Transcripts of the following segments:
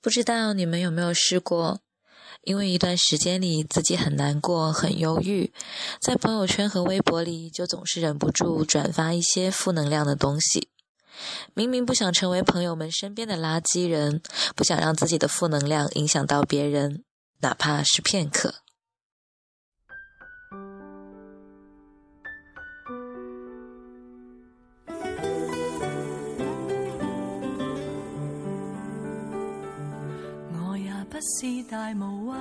不知道你们有没有试过，因为一段时间里自己很难过、很忧郁，在朋友圈和微博里就总是忍不住转发一些负能量的东西。明明不想成为朋友们身边的垃圾人，不想让自己的负能量影响到别人，哪怕是片刻。不是大无畏，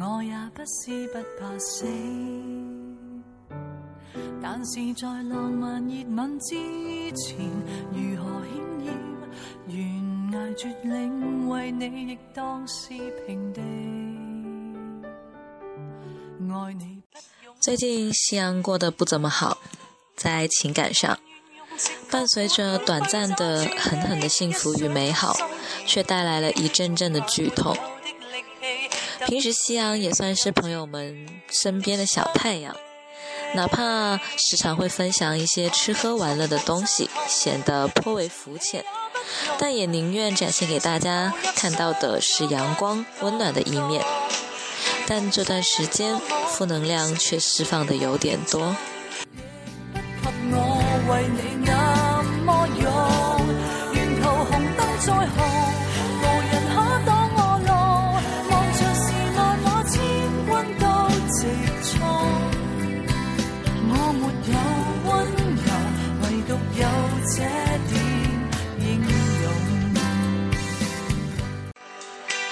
我也不是不怕死，但是在浪漫热吻之前，如何险要悬崖绝岭，为你亦当是平地。爱你。最近夕阳过得不怎么好，在情感上。伴随着短暂的狠狠的幸福与美好，却带来了一阵阵的剧痛。平时夕阳也算是朋友们身边的小太阳，哪怕时常会分享一些吃喝玩乐的东西，显得颇为肤浅，但也宁愿展现给大家看到的是阳光温暖的一面。但这段时间负能量却释放的有点多。为你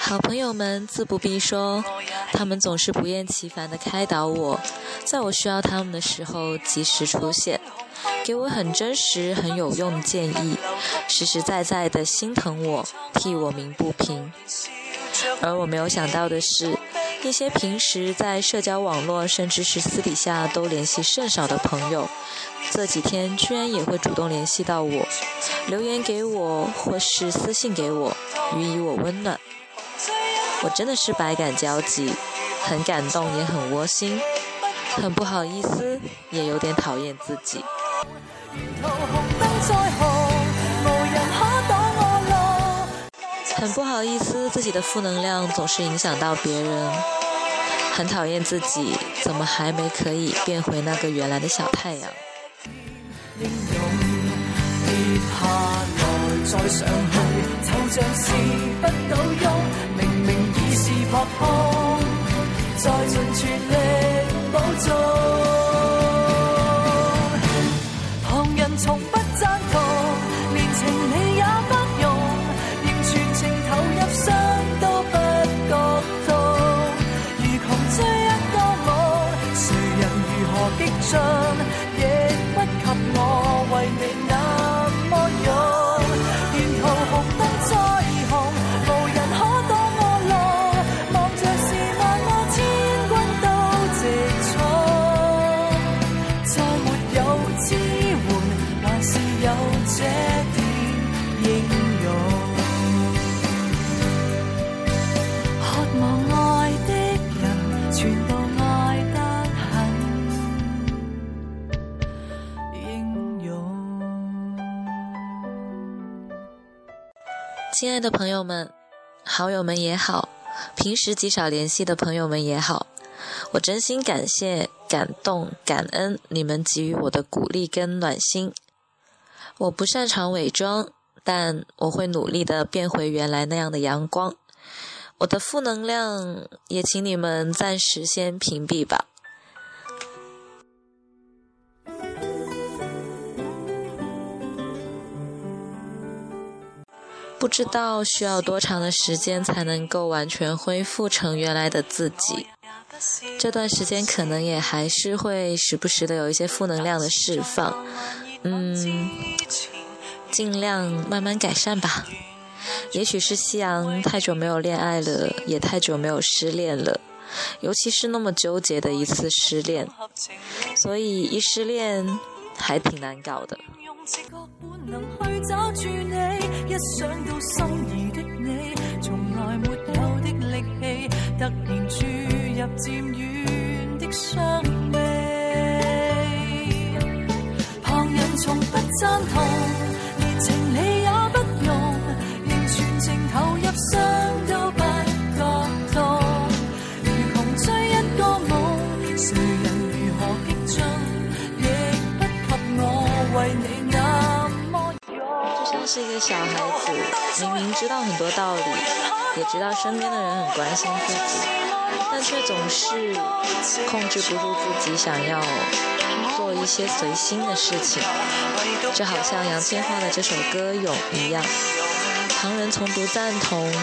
好朋友们自不必说，他们总是不厌其烦的开导我，在我需要他们的时候及时出现。给我很真实、很有用的建议，实实在在的心疼我，替我鸣不平。而我没有想到的是，一些平时在社交网络甚至是私底下都联系甚少的朋友，这几天居然也会主动联系到我，留言给我或是私信给我，予以我温暖。我真的是百感交集，很感动，也很窝心，很不好意思，也有点讨厌自己。很不好意思，自己的负能量总是影响到别人，很讨厌自己，怎么还没可以变回那个原来的小太阳？再上去，就像是不倒翁，明明已是扑空，再尽全力保重。旁人从不赞同，连情理也不容，仍全情投入，伤都不觉痛。如狂追一个梦，谁人如何激进？亲爱的朋友们，好友们也好，平时极少联系的朋友们也好，我真心感谢、感动、感恩你们给予我的鼓励跟暖心。我不擅长伪装，但我会努力的变回原来那样的阳光。我的负能量也请你们暂时先屏蔽吧。不知道需要多长的时间才能够完全恢复成原来的自己。这段时间可能也还是会时不时的有一些负能量的释放，嗯，尽量慢慢改善吧。也许是夕阳太久没有恋爱了，也太久没有失恋了，尤其是那么纠结的一次失恋，所以一失恋还挺难搞的。能去找住你，一想到心仪的你，从来没有的力气，突然注入渐远的伤悲。旁人从不赞同，是一个小孩子，明明知道很多道理，也知道身边的人很关心自己，但却总是控制不住自己想要做一些随心的事情。就好像杨千嬅的这首歌《勇》一样，旁人从不赞同，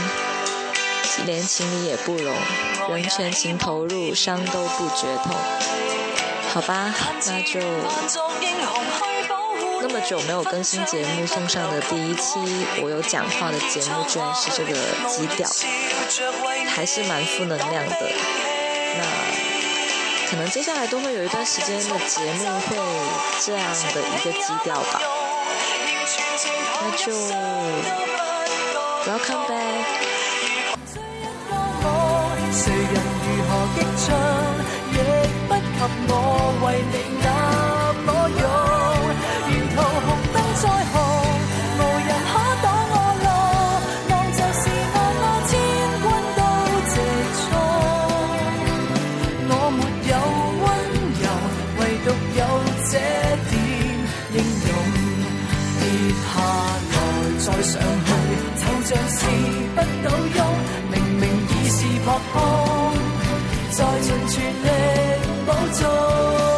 连情理也不容，人全情投入，伤都不觉痛。好吧，那就那么久没有更新节目，送上的第一期我有讲话的节目，居然是这个基调，还是蛮负能量的。那可能接下来都会有一段时间的节目会这样的一个基调吧。那就 Welcome back。明明已是扑空，再尽全力。补中。